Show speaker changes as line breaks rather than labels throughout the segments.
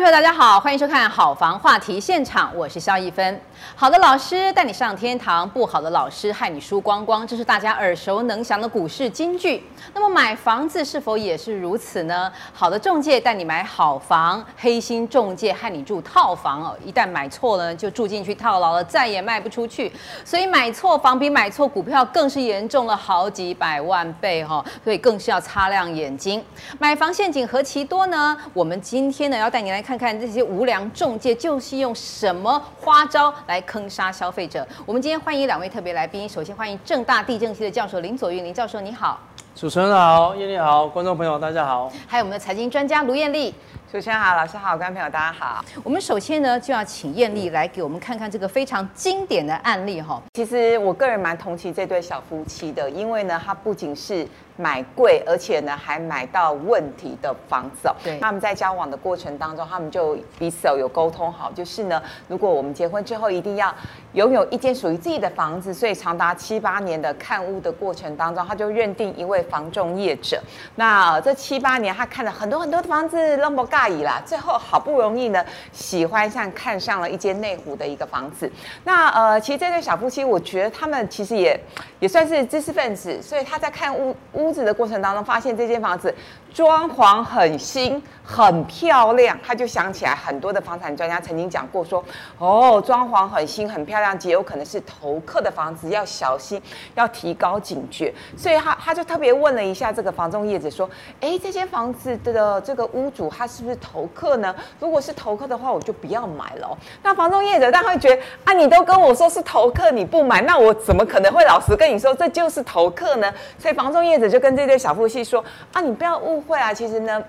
朋友，大家好，欢迎收看《好房话题现场》，我是萧一芬。好的老师带你上天堂，不好的老师害你输光光，这是大家耳熟能详的股市金句。那么买房子是否也是如此呢？好的中介带你买好房，黑心中介害你住套房哦。一旦买错了，就住进去套牢了，再也卖不出去。所以买错房比买错股票更是严重了好几百万倍哈、哦，所以更是要擦亮眼睛。买房陷阱何其多呢？我们今天呢要带你来。看看看这些无良中介就是用什么花招来坑杀消费者。我们今天欢迎两位特别来宾，首先欢迎正大地震系的教授林左运林教授，你好。
主持人好，叶丽好，观众朋友大家好。
还有我们的财经专家卢燕俐。
主持人好，老师好，观众朋友大家好。
我们首先呢就要请艳丽来给我们看看这个非常经典的案例哈。
其实我个人蛮同情这对小夫妻的，因为呢，他不仅是买贵，而且呢还买到问题的房子
哦。
对，他们在交往的过程当中，他们就彼此有沟通好，就是呢，如果我们结婚之后一定要拥有一间属于自己的房子，所以长达七八年的看屋的过程当中，他就认定一位房仲业者。那这七八年，他看了很多很多的房子，那么大意啦，最后好不容易呢，喜欢上看上了一间内湖的一个房子。那呃，其实这对小夫妻，我觉得他们其实也也算是知识分子，所以他在看屋屋子的过程当中，发现这间房子装潢很新。很漂亮，他就想起来很多的房产专家曾经讲过说，哦，装潢很新很漂亮，极有可能是投客的房子，要小心，要提高警觉。所以他他就特别问了一下这个房中业者说，哎，这间房子的这个屋主他是不是投客呢？如果是投客的话，我就不要买了哦。那房中业者他会觉得啊，你都跟我说是投客，你不买，那我怎么可能会老实跟你说这就是投客呢？所以房中业者就跟这对小夫妻说啊，你不要误会啊，其实呢。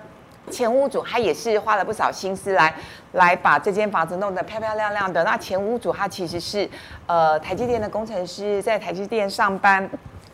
前屋主他也是花了不少心思来来把这间房子弄得漂漂亮亮的。那前屋主他其实是呃台积电的工程师，在台积电上班。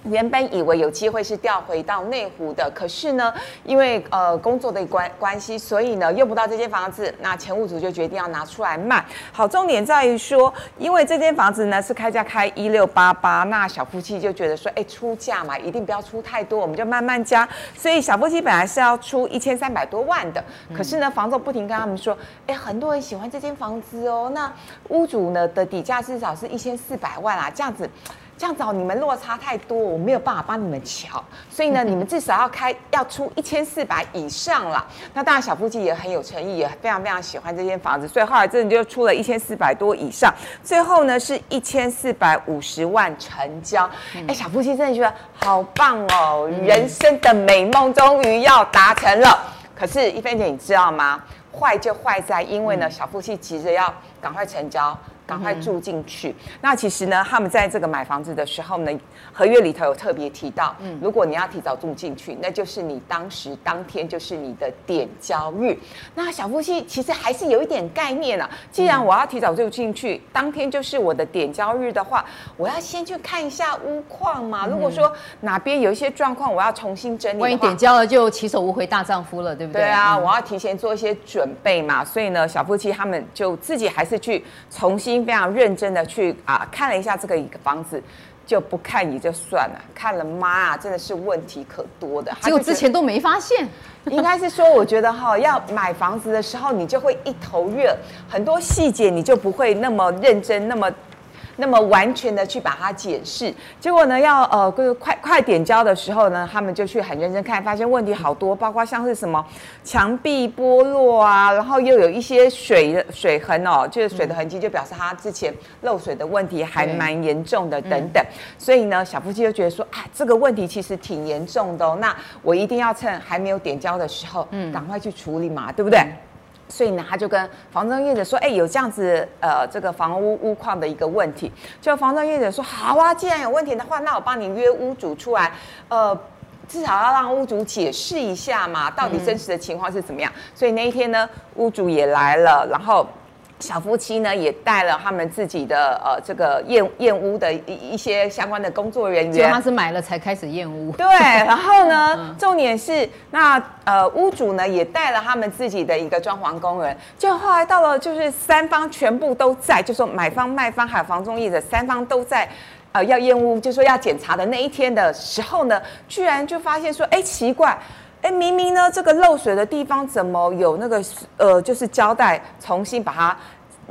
原本以为有机会是调回到内湖的，可是呢，因为呃工作的关关系，所以呢用不到这间房子，那前屋主就决定要拿出来卖。好，重点在于说，因为这间房子呢是开价开一六八八，那小夫妻就觉得说，哎，出价嘛，一定不要出太多，我们就慢慢加。所以小夫妻本来是要出一千三百多万的，可是呢，房东不停跟他们说，哎，很多人喜欢这间房子哦，那屋主呢的底价至少是一千四百万啊，这样子。这样子你们落差太多，我没有办法帮你们瞧，所以呢，你们至少要开要出一千四百以上了。那当然，小夫妻也很有诚意，也非常非常喜欢这间房子，所以后来真的就出了一千四百多以上，最后呢是一千四百五十万成交。哎，小夫妻真的觉得好棒哦，人生的美梦终于要达成了。可是，一菲姐，你知道吗？坏就坏在，因为呢，小夫妻急着要赶快成交。赶快住进去。嗯、那其实呢，他们在这个买房子的时候呢，合约里头有特别提到，嗯，如果你要提早住进去，那就是你当时当天就是你的点交日。那小夫妻其实还是有一点概念啊。既然我要提早住进去，当天就是我的点交日的话，我要先去看一下屋况嘛。如果说哪边有一些状况，我要重新整理。
万一点交了就起手无回大丈夫了，对不对？
对啊，我要提前做一些准备嘛。所以呢，小夫妻他们就自己还是去重新。非常认真的去啊看了一下这个一个房子，就不看也就算了，看了妈啊，真的是问题可多的。
结果之前都没发现，
应该是说，我觉得哈，要买房子的时候，你就会一头热，很多细节你就不会那么认真，那么。那么完全的去把它解释，结果呢，要呃快快点交的时候呢，他们就去很认真看，发现问题好多，包括像是什么墙壁剥落啊，然后又有一些水的水痕哦，就是水的痕迹，就表示他之前漏水的问题还蛮严重的等等。嗯、所以呢，小夫妻就觉得说，啊，这个问题其实挺严重的哦，那我一定要趁还没有点交的时候，嗯，赶快去处理嘛，对不对？嗯所以呢，他就跟房中业者说：“哎，有这样子呃，这个房屋屋况的一个问题。”就房中业者说：“好啊，既然有问题的话，那我帮你约屋主出来，呃，至少要让屋主解释一下嘛，到底真实的情况是怎么样。”所以那一天呢，屋主也来了，然后。小夫妻呢也带了他们自己的呃这个验验屋的一一些相关的工作人员，
就他是买了才开始验屋。
对，然后呢，嗯、重点是那呃屋主呢也带了他们自己的一个装潢工人，就后来到了就是三方全部都在，就说买方卖方还有房中业者三方都在，呃要验屋，就说要检查的那一天的时候呢，居然就发现说，哎奇怪。哎，哎，明明呢这个漏水的地方怎么有那个呃，就是胶带重新把它。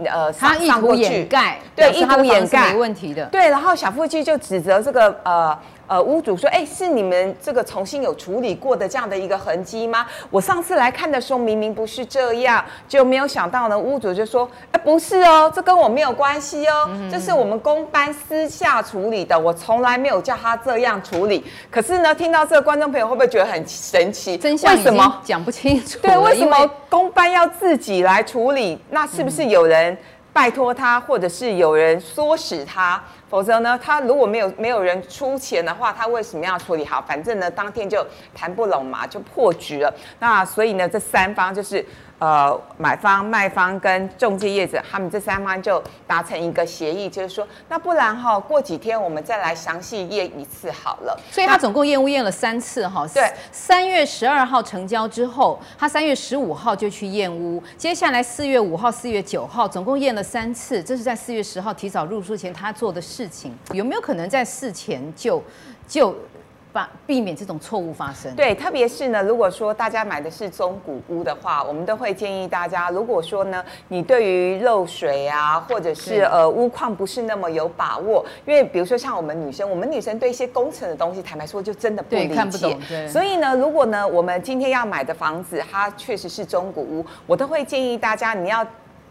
呃，他意图掩盖，
对，意图掩盖
没问题的。
对，然后小夫妻就指责这个呃呃屋主说，哎，是你们这个重新有处理过的这样的一个痕迹吗？我上次来看的时候明明不是这样，就没有想到呢。屋主就说，哎，不是哦，这跟我没有关系哦，嗯、这是我们公班私下处理的，我从来没有叫他这样处理。可是呢，听到这个观众朋友会不会觉得很神奇？
真相为什么讲不清楚？
对，为什么公班要自己来处理？那是不是有人？拜托他，或者是有人唆使他，否则呢，他如果没有没有人出钱的话，他为什么要处理好？反正呢，当天就谈不拢嘛，就破局了。那所以呢，这三方就是。呃，买方、卖方跟中介业者，他们这三方就达成一个协议，就是说，那不然哈，过几天我们再来详细验一次好了。
所以他总共验屋验了三次哈。对，三月十二号成交之后，他三月十五号就去验屋，接下来四月五号、四月九号总共验了三次，这是在四月十号提早入书前他做的事情，有没有可能在事前就就？避免这种错误发生。
对，特别是呢，如果说大家买的是中古屋的话，我们都会建议大家，如果说呢，你对于漏水啊，或者是呃屋况不是那么有把握，因为比如说像我们女生，我们女生对一些工程的东西，坦白说就真的不理解。
看不懂。对。
所以呢，如果呢，我们今天要买的房子，它确实是中古屋，我都会建议大家，你要。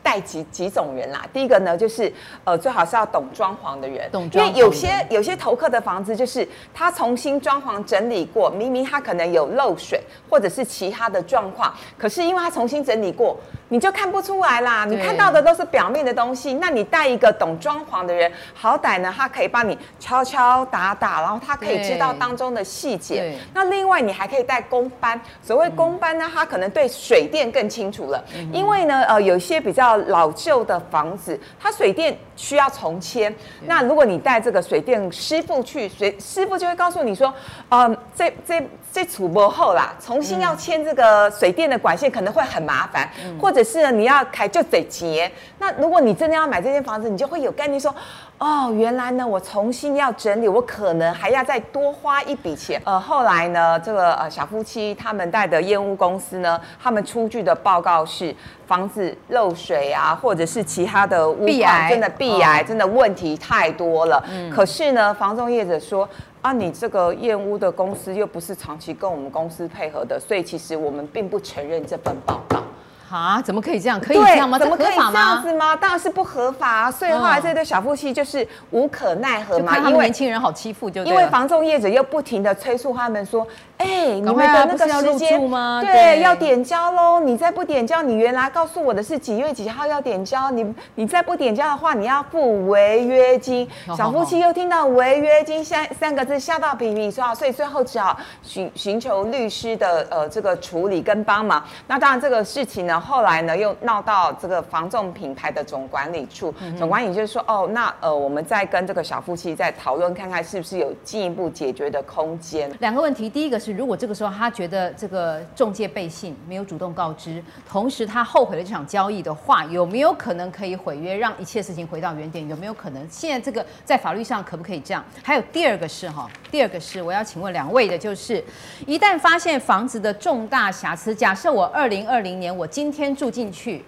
带几几种人啦？第一个呢，就是呃，最好是要懂装潢的人，
懂装潢。
因为有些有些投客的房子，就是他重新装潢整理过，明明他可能有漏水或者是其他的状况，可是因为他重新整理过，你就看不出来啦。你看到的都是表面的东西。那你带一个懂装潢的人，好歹呢，他可以帮你敲敲打打，然后他可以知道当中的细节。那另外你还可以带工班，所谓工班呢，他可能对水电更清楚了，嗯、因为呢，呃，有些比较。老旧的房子，它水电需要重签。那如果你带这个水电师傅去，水师傅就会告诉你说，嗯，这这这储不后啦，重新要签这个水电的管线可能会很麻烦，嗯、或者是呢你要开就得结。那如果你真的要买这间房子，你就会有概念说。哦，原来呢，我重新要整理，我可能还要再多花一笔钱。呃，后来呢，这个呃小夫妻他们带的验屋公司呢，他们出具的报告是房子漏水啊，或者是其他的屋况真的壁癌，真的问题太多了。嗯。可是呢，房仲业者说啊，你这个验屋的公司又不是长期跟我们公司配合的，所以其实我们并不承认这份报告。
啊，怎么可以这样？可以这样吗？
怎么可以这样子吗？当然是不合法啊！所以后来这对小夫妻就是无可奈何嘛，
因为年轻人好欺负，就
因为房仲业者又不停的催促他们说。哎、欸，你们的那个时间
吗？
对，对要点交喽！你再不点交，你原来告诉我的是几月几号要点交，你你再不点交的话，你要付违约金。小夫妻又听到违约金三三个字，吓到皮皮说，所以最后只好寻寻求律师的呃这个处理跟帮忙。那当然这个事情呢，后来呢又闹到这个房仲品牌的总管理处，嗯、总管理就是说，哦，那呃我们再跟这个小夫妻再讨论看看，是不是有进一步解决的空间。
两个问题，第一个是。如果这个时候他觉得这个中介背信，没有主动告知，同时他后悔了这场交易的话，有没有可能可以毁约，让一切事情回到原点？有没有可能？现在这个在法律上可不可以这样？还有第二个是哈，第二个是我要请问两位的，就是一旦发现房子的重大瑕疵，假设我二零二零年我今今天住进去。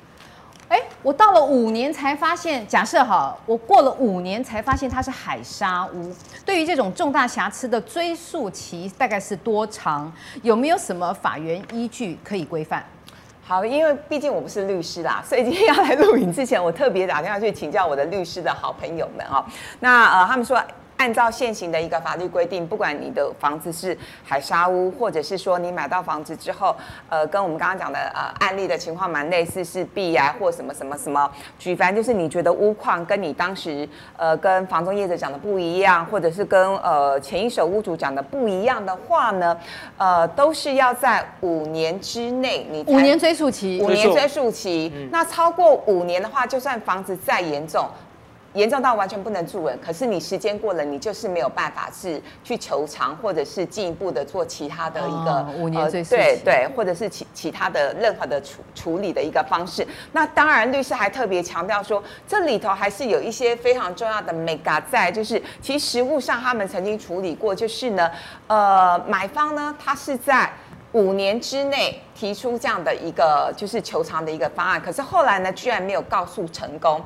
哎，我到了五年才发现，假设哈，我过了五年才发现它是海沙屋。对于这种重大瑕疵的追溯期大概是多长？有没有什么法源依据可以规范？
好，因为毕竟我不是律师啦，所以今天要来录影之前，我特别打电话去请教我的律师的好朋友们哈。那呃，他们说。按照现行的一个法律规定，不管你的房子是海沙屋，或者是说你买到房子之后，呃，跟我们刚刚讲的呃案例的情况蛮类似，是 B 啊或什么什么什么，举凡就是你觉得屋况跟你当时呃跟房东业者讲的不一样，或者是跟呃前一手屋主讲的不一样的话呢，呃，都是要在五年之内你
五年追溯期，
五年追溯期，嗯、那超过五年的话，就算房子再严重。严重到完全不能住人，可是你时间过了，你就是没有办法是去求偿，或者是进一步的做其他的一个、哦、
五年追诉、
呃、对对，或者是其其他的任何的处处理的一个方式。那当然，律师还特别强调说，这里头还是有一些非常重要的 mega 在，就是其实实务上他们曾经处理过，就是呢，呃，买方呢，他是在。五年之内提出这样的一个就是求偿的一个方案，可是后来呢，居然没有告诉成功。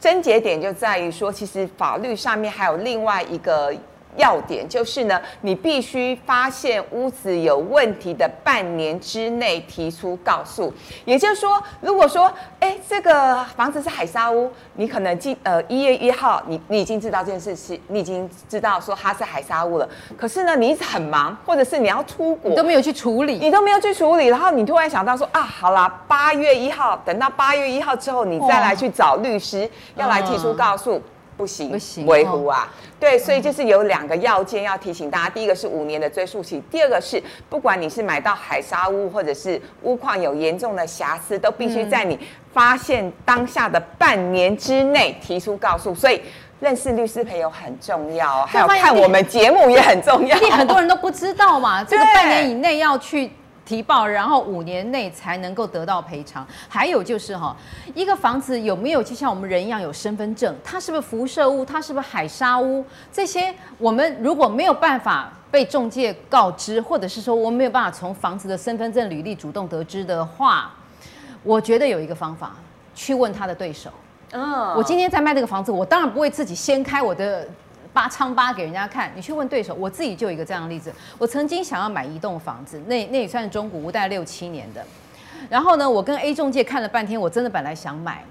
症结点就在于说，其实法律上面还有另外一个。要点就是呢，你必须发现屋子有问题的半年之内提出告诉。也就是说，如果说，哎，这个房子是海沙屋，你可能今呃一月一号，你你已经知道这件事情，你已经知道说它是海沙屋了。可是呢，你一直很忙，或者是你要出国，
你都没有去处理，
你都没有去处理，然后你突然想到说啊，好啦，八月一号，等到八月一号之后，你再来去找律师，要来提出告诉。嗯不行，不行，维护啊，哦、对，所以就是有两个要件要提醒大家，第一个是五年的追诉期，第二个是不管你是买到海砂屋或者是屋况有严重的瑕疵，都必须在你发现当下的半年之内提出告诉。所以认识律师朋友很重要，还有看我们节目也很重要。
很多人都不知道嘛，这个半年以内要去。提报，然后五年内才能够得到赔偿。还有就是哈，一个房子有没有就像我们人一样有身份证？它是不是辐射屋？它是不是海沙屋？这些我们如果没有办法被中介告知，或者是说我们没有办法从房子的身份证履历主动得知的话，我觉得有一个方法，去问他的对手。嗯，我今天在卖这个房子，我当然不会自己掀开我的。八仓八给人家看，你去问对手。我自己就有一个这样的例子，我曾经想要买一栋房子，那那也算是中古屋，大概六七年的。然后呢，我跟 A 中介看了半天，我真的本来想买，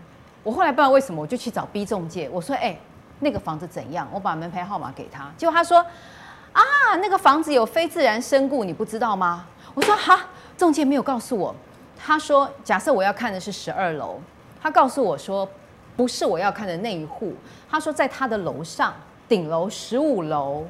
我后来不知道为什么，我就去找 B 中介，我说：“哎、那个房子怎样？”我把门牌号码给他，结果他说：“啊，那个房子有非自然身故，你不知道吗？”我说：“哈，中介没有告诉我。”他说：“假设我要看的是十二楼，他告诉我说不是我要看的那一户，他说在他的楼上。”顶楼十五楼，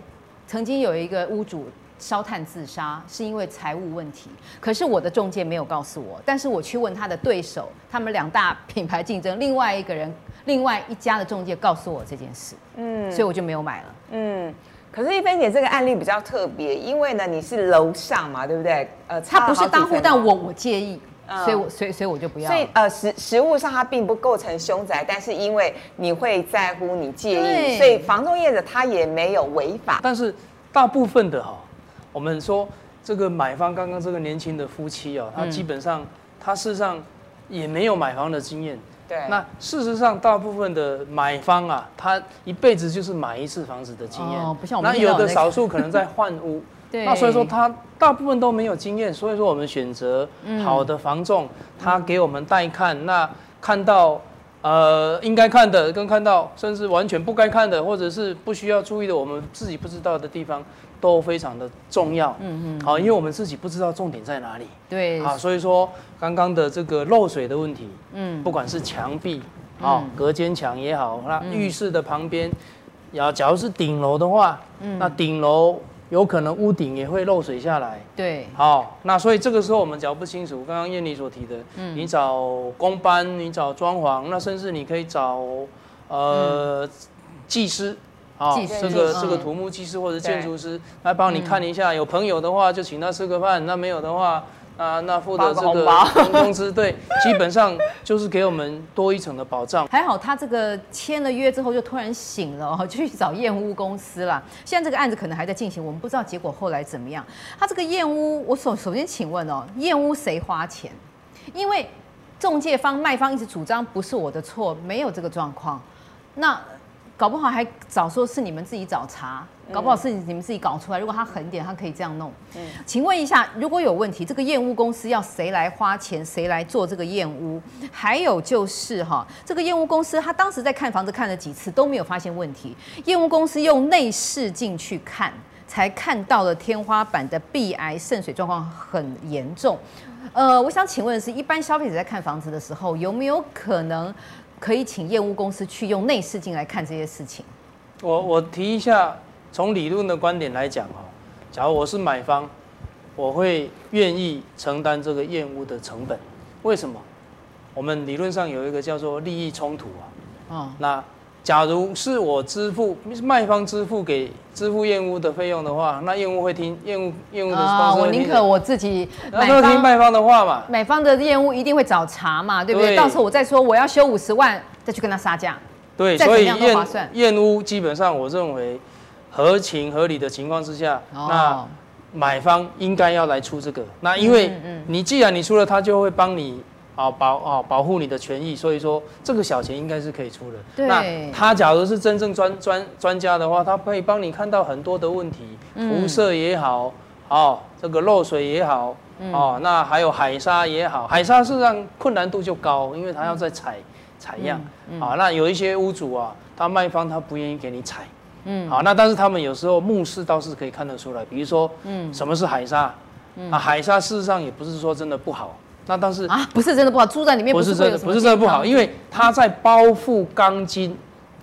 曾经有一个屋主烧炭自杀，是因为财务问题。可是我的中介没有告诉我，但是我去问他的对手，他们两大品牌竞争，另外一个人，另外一家的中介告诉我这件事，嗯，所以我就没有买了，
嗯。可是，一菲姐这个案例比较特别，因为呢，你是楼上嘛，对不对？
呃，他不是当户，但我我介意。所以我，所以，所以我就不要。
所以，呃，实实物上它并不构成凶宅，但是因为你会在乎，你介意，所以房仲业者他也没有违法。
但是，大部分的哈，我们说这个买方刚刚这个年轻的夫妻哦，他基本上他事实上也没有买房的经验。
对。
那事实上，大部分的买方啊，他一辈子就是买一次房子的经验。哦，不像我们。那有的少数可能在换屋。对那所以说他大部分都没有经验，所以说我们选择好的房仲，嗯、他给我们带看，那看到呃应该看的跟看到甚至完全不该看的，或者是不需要注意的，我们自己不知道的地方都非常的重要。嗯嗯。好，因为我们自己不知道重点在哪里。
对。
啊，所以说刚刚的这个漏水的问题，嗯，不管是墙壁，啊、嗯，隔间墙也好，那浴室的旁边，要假如是顶楼的话，嗯，那顶楼。有可能屋顶也会漏水下来。
对，
好，那所以这个时候我们讲不清楚。刚刚燕妮所提的，嗯，你找工班，你找装潢，那甚至你可以找呃、嗯、技师，啊，这个这个土木技师或者建筑师对来帮你看一下。有朋友的话就请他吃个饭，那没有的话。啊，那负责这个工资，对，基本上就是给我们多一层的保障。
还好他这个签了约之后就突然醒了，就去找验屋公司了。现在这个案子可能还在进行，我们不知道结果后来怎么样。他这个验屋，我首首先请问哦，验屋谁花钱？因为中介方卖方一直主张不是我的错，没有这个状况。那搞不好还早说是你们自己找茬。搞不好是你们自己搞出来。如果他狠点，他可以这样弄。嗯，请问一下，如果有问题，这个验屋公司要谁来花钱，谁来做这个验屋？还有就是哈，这个验屋公司他当时在看房子看了几次都没有发现问题。验屋公司用内视镜去看，才看到了天花板的壁癌渗水状况很严重。呃，我想请问的是，一般消费者在看房子的时候，有没有可能可以请业务公司去用内视镜来看这些事情？
我我提一下。从理论的观点来讲，哦，假如我是买方，我会愿意承担这个验屋的成本。为什么？我们理论上有一个叫做利益冲突啊。哦。那假如是我支付卖方支付给支付验屋的费用的话，那验屋会听验屋验屋的。啊，
我宁可我自己。
那都听卖方的话嘛。
买方的验屋一定会找茬嘛，对不对？对，到时候我再说我要修五十万，再去跟他杀价。
对，所以验验屋基本上我认为。合情合理的情况之下，哦、那买方应该要来出这个。那因为你既然你出了，他就会帮你啊保啊保护你的权益，所以说这个小钱应该是可以出的。那他假如是真正专专专家的话，他可以帮你看到很多的问题，辐射也好，哦，这个漏水也好，哦，那还有海沙也好，海沙事实上困难度就高，因为他要再采采样啊。那有一些屋主啊，他卖方他不愿意给你采。嗯，好，那但是他们有时候目视倒是可以看得出来，比如说，嗯，什么是海沙？嗯、啊，海沙事实上也不是说真的不好，那但是
啊，不是真的不好，住在里面不是真的，
不是真的不好，因为它在包覆钢筋，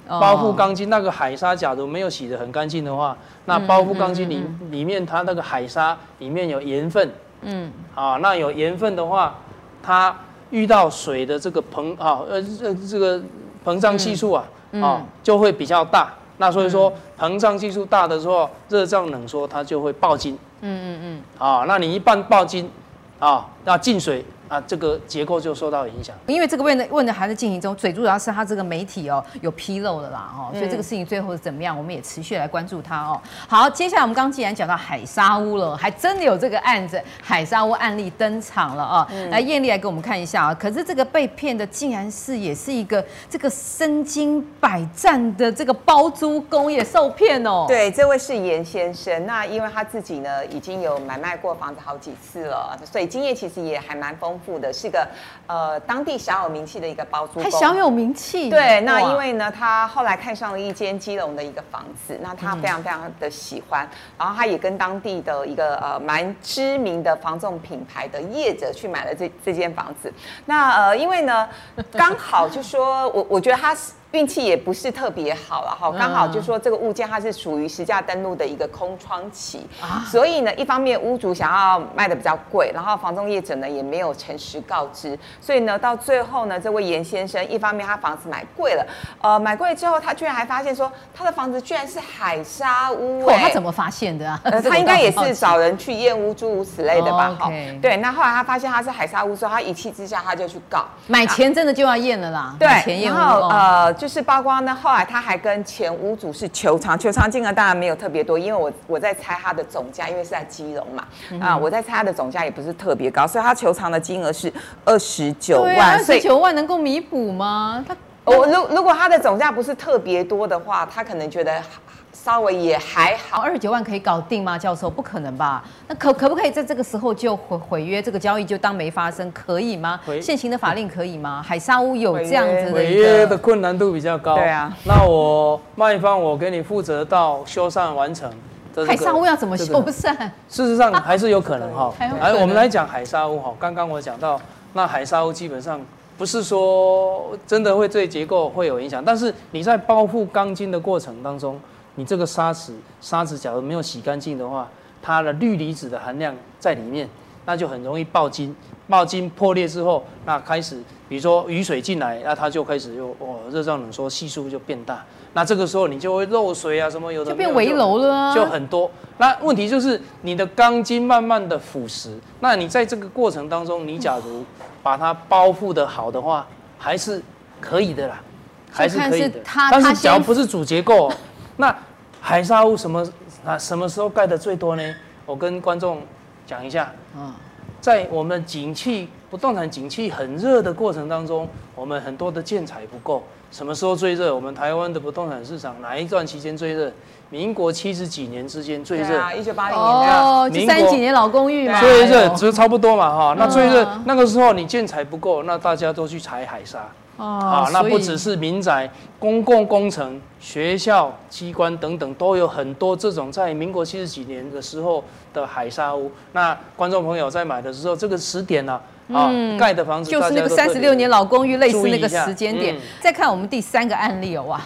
哦、包覆钢筋那个海沙，假如没有洗得很干净的话，那包覆钢筋里里面它那个海沙里面有盐分，嗯，啊，那有盐分的话，它遇到水的这个膨啊呃这这个膨胀系数啊，嗯、啊就会比较大。那所以说，膨胀系数大的时候，热胀冷缩，它就会爆筋。嗯嗯嗯。啊，那你一半爆筋，啊，那进水。啊，这个结构就受到影响，
因为这个问的问的还在进行中，最主要是他这个媒体哦有纰漏的啦，哦，所以这个事情最后是怎么样，我们也持续来关注它哦。好，接下来我们刚刚既然讲到海沙屋了，还真的有这个案子，海沙屋案例登场了啊、哦。嗯、来，艳丽来给我们看一下啊。可是这个被骗的竟然是也是一个这个身经百战的这个包租公也受骗哦。
对，这位是严先生，那因为他自己呢已经有买卖过房子好几次了，所以经验其实也还蛮丰。的是个呃当地小有名气的一个包租公，
还小有名气。
对，那因为呢，他后来看上了一间基隆的一个房子，那他非常非常的喜欢，嗯、然后他也跟当地的一个呃蛮知名的房仲品牌的业者去买了这这间房子。那呃，因为呢，刚好就说我我觉得他是。运气也不是特别好了哈，刚好就说这个物件它是属于实价登录的一个空窗期，所以呢，一方面屋主想要卖的比较贵，然后房仲业者呢也没有诚实告知，所以呢，到最后呢，这位严先生一方面他房子买贵了，呃，买贵了之后，他居然还发现说他的房子居然是海沙屋，
他怎么发现的啊？
他应该也是找人去验屋诸如此类的吧？哈，对，那后来他发现他是海沙屋之后，他一气之下他就去告，
买前真的就要验了啦，
对，然后呃就。是包括呢，后来他还跟前屋主是求偿，求偿金额当然没有特别多，因为我我在猜他的总价，因为是在基隆嘛，嗯、啊，我在猜他的总价也不是特别高，所以他求偿的金额是二十九万，
二十九万能够弥补吗？他
我如如果他的总价不是特别多的话，他可能觉得。稍微也还好，
二十九万可以搞定吗？教授，不可能吧？那可可不可以在这个时候就毁毁约，这个交易就当没发生，可以吗？毁现行的法令可以吗？海沙屋有这样子的
毁约的困难度比较高。对啊，那我卖方我给你负责到修缮完成。
这个、海沙屋要怎么修缮？
事实上还是有可能哈。来，我们来讲海沙屋哈。刚刚我讲到，那海沙屋基本上不是说真的会对结构会有影响，但是你在包覆钢筋的过程当中。你这个砂子，砂子假如没有洗干净的话，它的氯离子的含量在里面，那就很容易爆筋。爆筋破裂之后，那开始，比如说雨水进来，那它就开始又哦热胀冷缩，系数就变大。那这个时候你就会漏水啊，什么有的
就变围楼了啊，
就很多。那问题就是你的钢筋慢慢的腐蚀，那你在这个过程当中，你假如把它包覆的好的话，还是可以的啦，还是可以的。但是只要不是主结构。那海沙屋什么啊？什么时候盖的最多呢？我跟观众讲一下。嗯，在我们景气不动产景气很热的过程当中，我们很多的建材不够。什么时候最热？我们台湾的不动产市场哪一段期间最热？民国七十几年之间最热。
一九八零年代。哦，
就三十几年老公寓嘛。
最热，只是差不多嘛哈。那最热那个时候你建材不够，那大家都去采海沙。啊，那不只是民宅、公共工程、学校、机关等等，都有很多这种在民国七十几年的时候的海沙屋。那观众朋友在买的时候，这个时点呢，啊，盖的房子
就是那个三十六年老公寓，类似那个时间点。再看我们第三个案例哦，哇，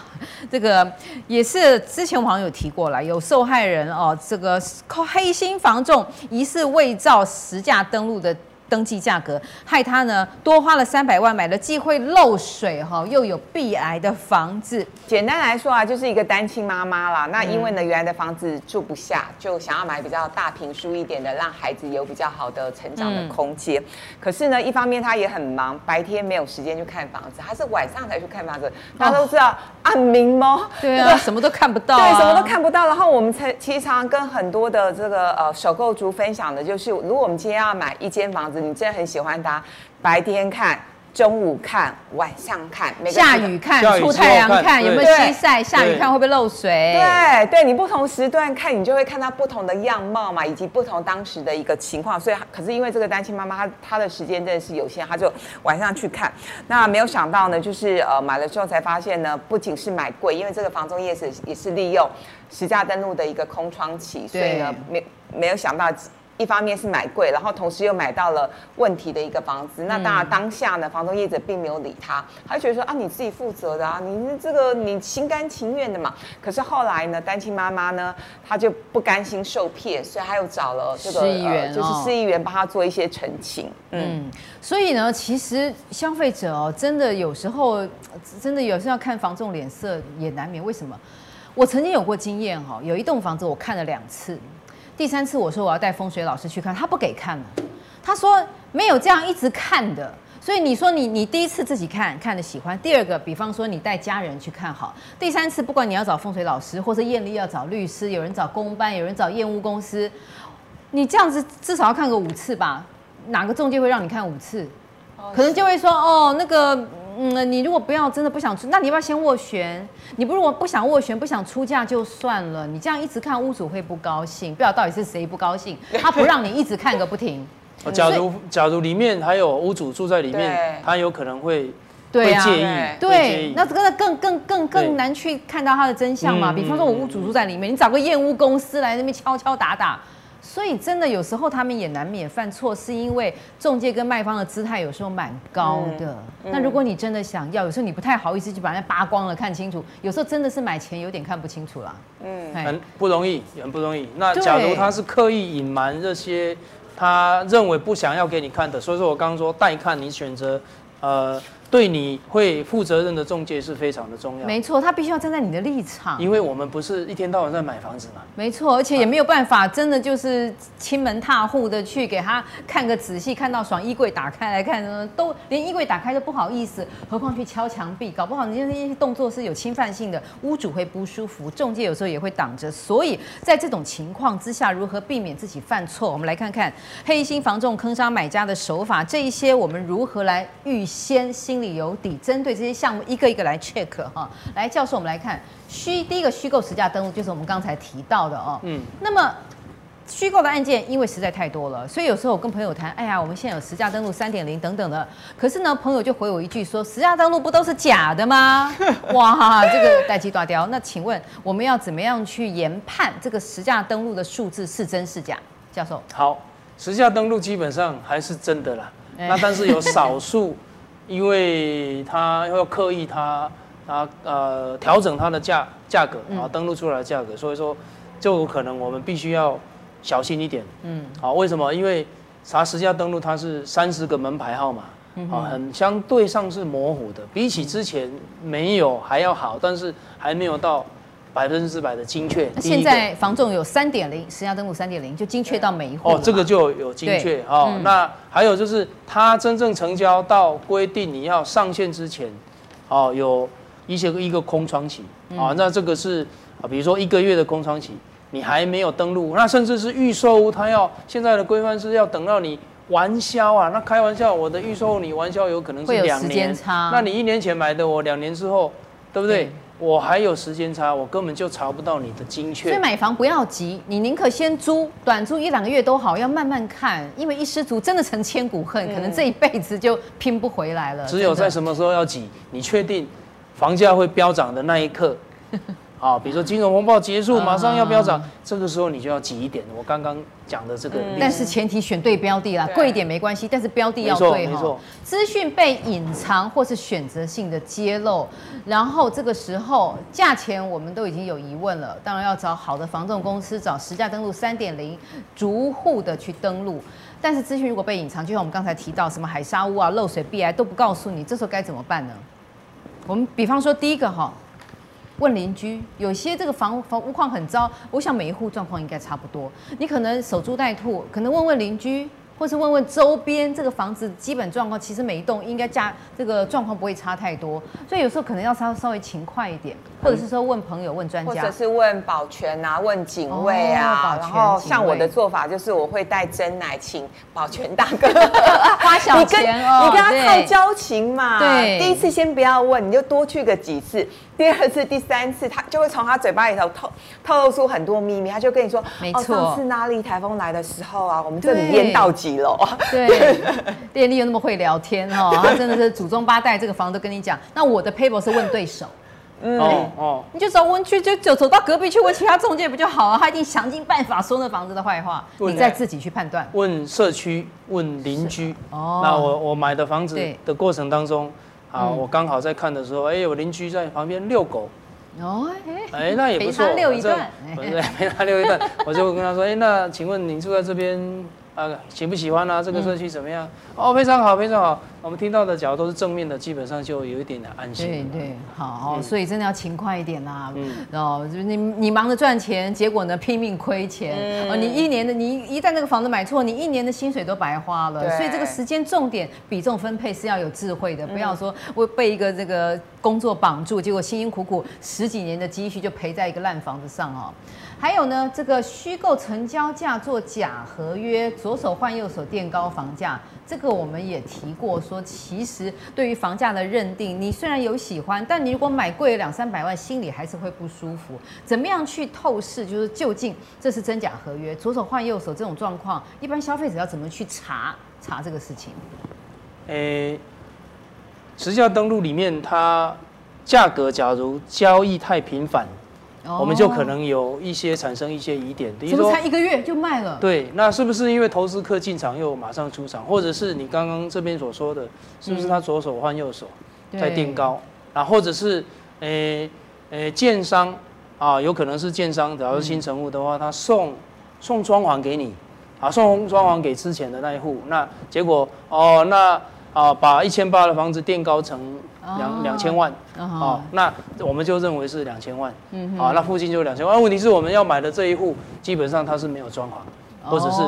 这个也是之前我们好像有提过了，有受害人哦，这个靠黑心房仲疑似伪造实价登录的。登记价格，害他呢多花了三百万买了既会漏水哈又有壁癌的房子。
简单来说啊，就是一个单亲妈妈啦。那因为呢，原来的房子住不下，就想要买比较大平数一点的，让孩子有比较好的成长的空间。嗯、可是呢，一方面他也很忙，白天没有时间去看房子，他是晚上才去看房子。大家都知道暗明吗？
对啊，什么都看不到、啊，
对，什么都看不到。然后我们才其实常常跟很多的这个呃首购族分享的就是，如果我们今天要买一间房子，你真的很喜欢它，白天看。中午看，晚上看，
下雨看，出太阳看，有没有西晒？下雨看会不会漏水？
对对，你不同时段看，你就会看到不同的样貌嘛，以及不同当时的一个情况。所以，可是因为这个单亲妈妈，她她的时间真的是有限，她就晚上去看。那没有想到呢，就是呃买了之后才发现呢，不仅是买贵，因为这个房中业者也是利用实价登录的一个空窗期，所以呢没没有想到。一方面是买贵，然后同时又买到了问题的一个房子。那当然当下呢，房东业者并没有理他，他就觉得说啊，你自己负责的啊，你这个你心甘情愿的嘛。可是后来呢，单亲妈妈呢，她就不甘心受骗，所以她又找了这个市议员，就是市议员帮她做一些澄清。嗯，
嗯，所以呢，其实消费者哦，真的有时候真的有时候要看房仲脸色也难免。为什么？我曾经有过经验哈，有一栋房子我看了两次。第三次我说我要带风水老师去看，他不给看了。他说没有这样一直看的。所以你说你你第一次自己看看的喜欢，第二个比方说你带家人去看好，第三次不管你要找风水老师或者艳丽要找律师，有人找公班，有人找验屋公司，你这样子至少要看个五次吧？哪个中介会让你看五次？可能就会说哦那个。嗯，你如果不要真的不想出，那你要不要先斡旋？你不如果不想斡旋，不想出价就算了。你这样一直看，屋主会不高兴。不知道到底是谁不高兴，他不让你一直看个不停。
假如假如里面还有屋主住在里面，他有可能会对啊，会介意。
对，那这个更更更更难去看到他的真相嘛。比方说我屋主住在里面，你找个验屋公司来那边敲敲打打。所以真的有时候他们也难免犯错，是因为中介跟卖方的姿态有时候蛮高的。那如果你真的想要，有时候你不太好意思去把那扒光了看清楚，有时候真的是买钱有点看不清楚啦。嗯，
很不容易，很不容易。那假如他是刻意隐瞒这些，他认为不想要给你看的，所以说我刚刚说带看，你选择呃。对你会负责任的中介是非常的重要。
没错，他必须要站在你的立场。
因为我们不是一天到晚在买房子嘛。
没错，而且也没有办法，真的就是亲门踏户的去给他看个仔细，看到爽，衣柜打开来看呢，都连衣柜打开都不好意思，何况去敲墙壁，搞不好你那些动作是有侵犯性的，屋主会不舒服，中介有时候也会挡着。所以在这种情况之下，如何避免自己犯错？我们来看看黑心房仲坑杀买家的手法，这一些我们如何来预先心。里有底，针对这些项目一个一个来 check 哈。来，教授，我们来看虚第一个虚构实价登录，就是我们刚才提到的哦。嗯。那么虚构的案件因为实在太多了，所以有时候我跟朋友谈，哎呀，我们现在有实价登录三点零等等的。可是呢，朋友就回我一句说，实价登录不都是假的吗？哇，这个代机大雕。那请问我们要怎么样去研判这个实价登录的数字是真是假？教授。
好，实价登录基本上还是真的啦。欸、那但是有少数。因为他要刻意他他呃调整它的价价格，啊登录出来的价格，所以说就有可能我们必须要小心一点。嗯，好，为什么？因为查实价登录它是三十个门牌号码，啊，很相对上是模糊的，比起之前没有还要好，但是还没有到。百分之百的精确。
现在房仲有三点零，实价登录三点零就精确到每一户。
哦，这个就有精确哦。嗯、那还有就是，它真正成交到规定你要上线之前，哦，有一些一个空窗期啊。那这个是啊，比如说一个月的空窗期，你还没有登录，那甚至是预售屋，他要现在的规范是要等到你完销啊。那开玩笑，我的预售你完销有可能是两年，那你一年前买的，我两年之后，对不对？嗯我还有时间差，我根本就查不到你的精确。
所以买房不要急，你宁可先租，短租一两个月都好，要慢慢看，因为一失足真的成千古恨，嗯、可能这一辈子就拼不回来了。
只有在什么时候要急？你确定房价会飙涨的那一刻，啊，比如说金融风暴结束，马上要飙涨，这个时候你就要挤一点。我刚刚讲的这个，
但是前提选对标的啦，贵一点没关系，但是标的要对哈。资讯被隐藏或是选择性的揭露，然后这个时候价钱我们都已经有疑问了，当然要找好的房仲公司，找实价登录三点零，逐户的去登录。但是资讯如果被隐藏，就像我们刚才提到什么海沙屋啊、漏水壁癌都不告诉你，这时候该怎么办呢？我们比方说第一个哈。问邻居，有些这个房房屋况很糟，我想每一户状况应该差不多。你可能守株待兔，可能问问邻居。或是问问周边这个房子基本状况，其实每一栋应该价这个状况不会差太多，所以有时候可能要稍稍微勤快一点，或者是说问朋友、问专家，
或者是问保全啊、问警卫啊。然后像我的做法就是我会带真奶请保全大哥
花小钱哦，
你跟他靠交情嘛。对，第一次先不要问，你就多去个几次，第二次、第三次，他就会从他嘴巴里头透透露出很多秘密，他就跟你说，没错，上次哪里台风来的时候啊，我们这里淹到几
楼。对，电力又那么会聊天哦，他真的是祖宗八代这个房都跟你讲。那我的 paper 是问对手，嗯哦，哦你就找问去，就走走到隔壁去问其他中介不就好了？他一定想尽办法说那房子的坏话，你再自己去判断。
问社区，问邻居。哦，那我我买的房子的过程当中，啊，我刚好在看的时候，哎，有邻居在旁边遛狗。哦，哎，那也不错。陪他遛一段，不是 陪他遛一段，我就跟他说，哎，那请问您住在这边？啊，喜不喜欢啊？这个社区怎么样？嗯、哦，非常好，非常好。我们听到的，假如都是正面的，基本上就有一点点安心。
对对，好，嗯、所以真的要勤快一点啦。嗯，哦，你你忙着赚钱，结果呢拼命亏钱。嗯、哦，你一年的你一旦那个房子买错，你一年的薪水都白花了。对所以这个时间重点比重分配是要有智慧的，不要说我被一个这个工作绑住，结果辛辛苦苦十几年的积蓄就赔在一个烂房子上哦。还有呢，这个虚构成交价做假合约，左手换右手垫高房价，这个我们也提过，说其实对于房价的认定，你虽然有喜欢，但你如果买贵了两三百万，心里还是会不舒服。怎么样去透视，就是究竟这是真假合约，左手换右手这种状况，一般消费者要怎么去查查这个事情？诶，
实价登录里面，它价格假如交易太频繁。我们就可能有一些产生一些疑点，
比如说才一个月就卖了？
对，那是不是因为投资客进场又马上出场，或者是你刚刚这边所说的，是不是他左手换右手在垫高？啊，或者是诶诶，建商啊，有可能是建商，假如是新成屋的话，他送送装潢给你，啊，送装潢给之前的那一户，那结果哦，那啊，把一千八的房子垫高成。两两千万，哦，那我们就认为是两千万，嗯，好，那附近就两千万。问题是我们要买的这一户，基本上它是没有装潢，或者是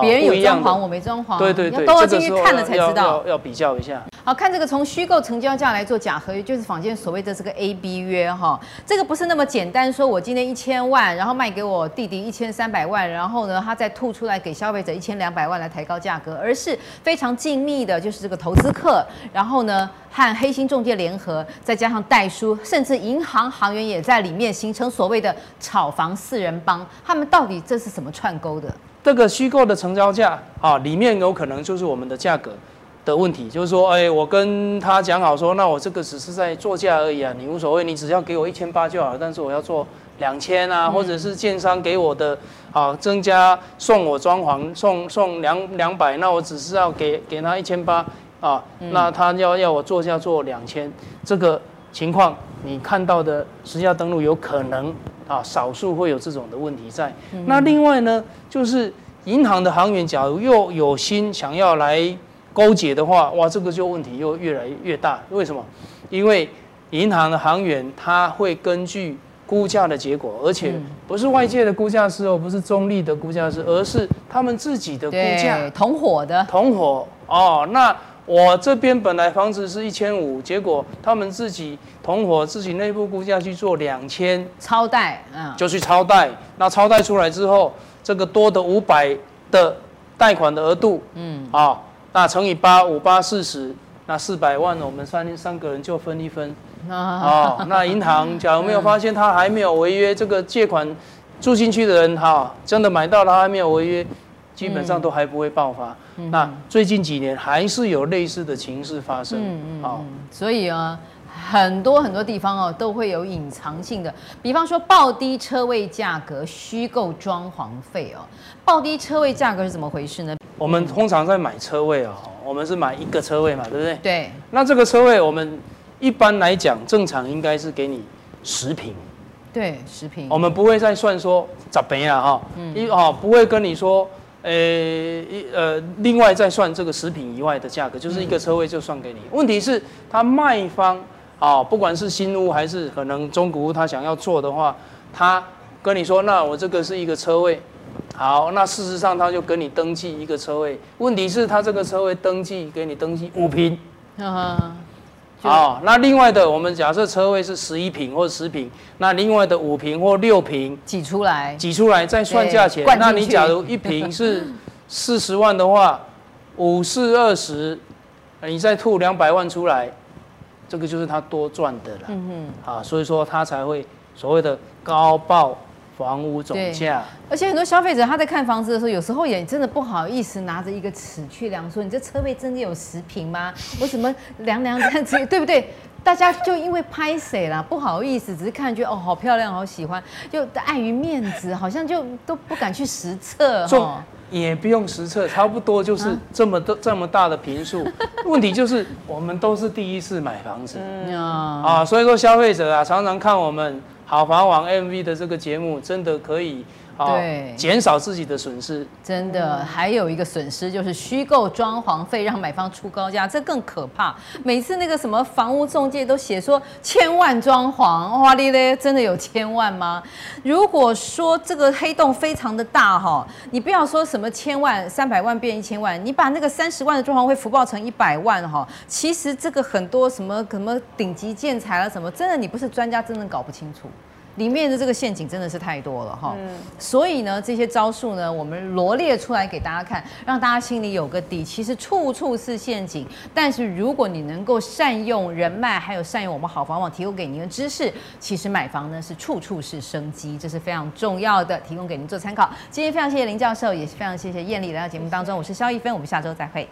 别人有装潢，我没装潢，
对对对，
都要进去看了才知道，
要要比较一下。
好，看这个从虚构成交价来做假合约，就是坊间所谓的这个 A B 约哈，这个不是那么简单，说我今天一千万，然后卖给我弟弟一千三百万，然后呢，他再吐出来给消费者一千两百万来抬高价格，而是非常精密的，就是这个投资客，然后呢和黑心中介联合，再加上代书，甚至银行行员也在里面形成所谓的炒房四人帮，他们到底这是怎么串勾的？
这个虚构的成交价啊，里面有可能就是我们的价格。的问题就是说，哎，我跟他讲好说，那我这个只是在作价而已啊，你无所谓，你只要给我一千八就好了。但是我要做两千啊，或者是建商给我的啊，增加送我装潢送送两两百，那我只是要给给他一千八啊，那他要要我作价做两千，这个情况你看到的实价登录有可能啊，少数会有这种的问题在。那另外呢，就是银行的行员，假如又有心想要来。勾结的话，哇，这个就问题又越来越大。为什么？因为银行的行员他会根据估价的结果，而且不是外界的估价师哦，不是中立的估价师，而是他们自己的估价，
同伙的。
同伙哦，那我这边本来房子是一千五，结果他们自己同伙自己内部估价去做两千，
超贷，嗯，
就去超贷。那超贷出来之后，这个多的五百的贷款的额度，嗯，啊。那乘以八五八四十，那四百万，我们三三个人就分一分。哦，那银行假如没有发现他还没有违约，这个借款住进去的人哈，真的买到了还没有违约，基本上都还不会爆发。那最近几年还是有类似的情势发生。嗯嗯。好，
所以啊。很多很多地方哦都会有隐藏性的，比方说报低车位价格、虚构装潢费哦。报低车位价格是怎么回事呢？
我们通常在买车位哦，我们是买一个车位嘛，对不对？
对。
那这个车位我们一般来讲正常应该是给你十平。
对，十平。
我们不会再算说咋赔啊哈，一哦不会跟你说。呃，一呃，另外再算这个食品以外的价格，就是一个车位就算给你。问题是，他卖方啊，不管是新屋还是可能中古屋，他想要做的话，他跟你说，那我这个是一个车位，好，那事实上他就跟你登记一个车位。问题是，他这个车位登记给你登记五坪。好，那另外的，我们假设车位是十一平或十平，那另外的五平或六平
挤出来，
挤出来再算价钱。那你假如一平是 四十万的话，五四二十，你再吐两百万出来，这个就是他多赚的了。嗯哼，啊，所以说他才会所谓的高报。房屋总价，
而且很多消费者他在看房子的时候，有时候也真的不好意思拿着一个尺去量，说你这车位真的有十平吗？我怎么量量这样子，对不对？大家就因为拍谁啦，不好意思，只是看觉得哦好漂亮，好喜欢，就碍于面子，好像就都不敢去实测哈。
也不用实测，差不多就是这么多、啊、这么大的平数。问题就是我们都是第一次买房子，嗯、啊，所以说消费者啊，常常看我们。好房网 MV 的这个节目真的可以。对，减少自己的损失，
真的还有一个损失就是虚构装潢费，让买方出高价，这更可怕。每次那个什么房屋中介都写说千万装潢，哇哩嘞，真的有千万吗？如果说这个黑洞非常的大哈，你不要说什么千万、三百万变一千万，你把那个三十万的装潢费浮报成一百万哈，其实这个很多什么什么顶级建材啊什么，真的你不是专家，真的搞不清楚。里面的这个陷阱真的是太多了哈，嗯、所以呢，这些招数呢，我们罗列出来给大家看，让大家心里有个底。其实处处是陷阱，但是如果你能够善用人脉，还有善用我们好房网提供给您的知识，其实买房呢是处处是生机，这是非常重要的，提供给您做参考。今天非常谢谢林教授，也是非常谢谢艳丽来到节目当中，我是肖一芬，我们下周再会。